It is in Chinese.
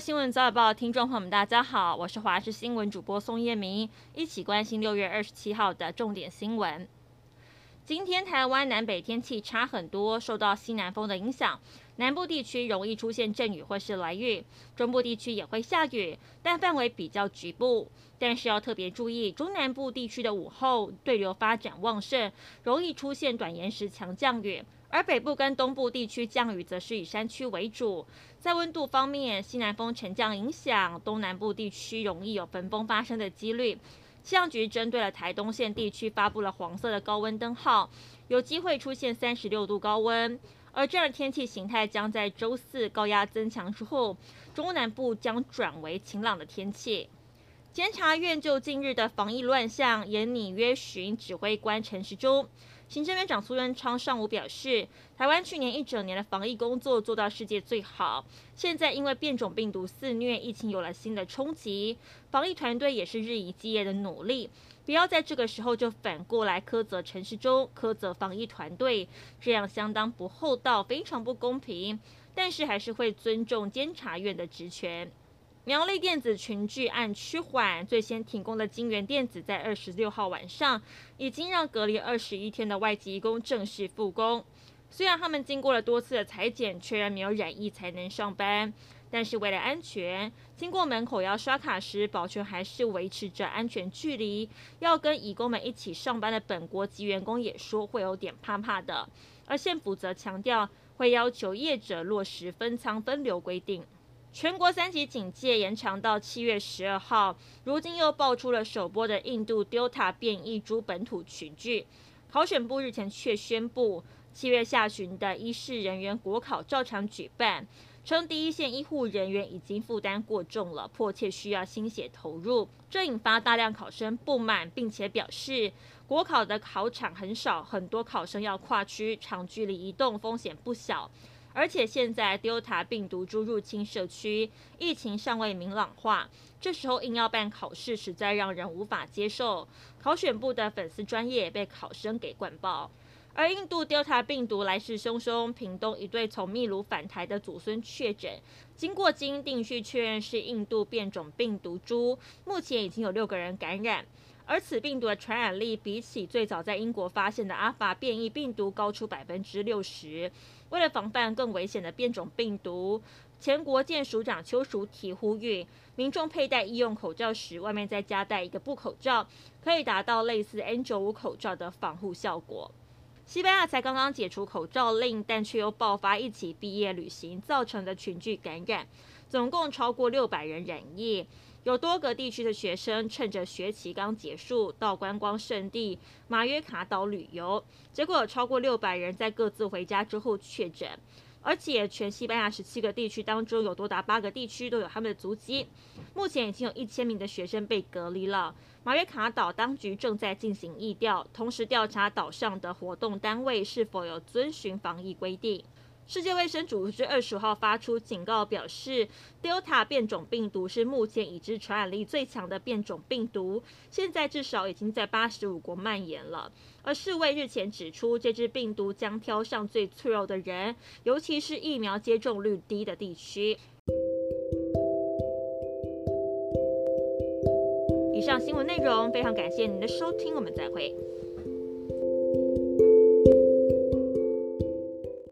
新闻早晚报听众朋友们，大家好，我是华视新闻主播宋叶明，一起关心六月二十七号的重点新闻。今天台湾南北天气差很多，受到西南风的影响，南部地区容易出现阵雨或是雷雨，中部地区也会下雨，但范围比较局部。但是要特别注意，中南部地区的午后对流发展旺盛，容易出现短延时强降雨。而北部跟东部地区降雨则是以山区为主。在温度方面，西南风沉降影响，东南部地区容易有焚风发生的几率。气象局针对了台东县地区发布了黄色的高温灯号，有机会出现三十六度高温。而这样的天气形态将在周四高压增强之后，中南部将转为晴朗的天气。监察院就近日的防疫乱象，研拟约询指挥官陈时中。行政院长苏贞昌上午表示，台湾去年一整年的防疫工作做到世界最好。现在因为变种病毒肆虐，疫情有了新的冲击，防疫团队也是日以继夜的努力。不要在这个时候就反过来苛责陈时中、苛责防疫团队，这样相当不厚道，非常不公平。但是还是会尊重监察院的职权。苗栗电子群聚案趋缓，最先停工的金元电子在二十六号晚上已经让隔离二十一天的外籍工正式复工。虽然他们经过了多次的裁检，确认没有染疫才能上班，但是为了安全，经过门口要刷卡时，保全还是维持着安全距离。要跟义工们一起上班的本国籍员工也说会有点怕怕的，而县府则强调会要求业者落实分仓分流规定。全国三级警戒延长到七月十二号，如今又爆出了首波的印度 Delta 变异株本土群聚。考选部日前却宣布，七月下旬的医事人员国考照常举办，称第一线医护人员已经负担过重了，迫切需要心血投入。这引发大量考生不满，并且表示国考的考场很少，很多考生要跨区长距离移动，风险不小。而且现在 Delta 病毒株入侵社区，疫情尚未明朗化，这时候硬要办考试，实在让人无法接受。考选部的粉丝专业被考生给灌爆。而印度 Delta 病毒来势汹汹，屏东一对从秘鲁返台的祖孙确诊，经过基因定序确认是印度变种病毒株，目前已经有六个人感染。而此病毒的传染力比起最早在英国发现的阿法变异病毒高出百分之六十。为了防范更危险的变种病毒，前国健署长邱淑媞呼吁民众佩戴医用口罩时，外面再加戴一个布口罩，可以达到类似 N95 口罩的防护效果。西班牙才刚刚解除口罩令，但却又爆发一起毕业旅行造成的群聚感染，总共超过六百人染疫。有多个地区的学生趁着学期刚结束，到观光胜地马约卡岛旅游，结果有超过六百人在各自回家之后确诊，而且全西班牙十七个地区当中，有多达八个地区都有他们的足迹。目前已经有一千名的学生被隔离了。马约卡岛当局正在进行议调，同时调查岛上的活动单位是否有遵循防疫规定。世界卫生组织二十号发出警告，表示 Delta 变种病毒是目前已知传染力最强的变种病毒，现在至少已经在八十五国蔓延了。而世卫日前指出，这支病毒将挑上最脆弱的人，尤其是疫苗接种率低的地区。以上新闻内容非常感谢您的收听，我们再会。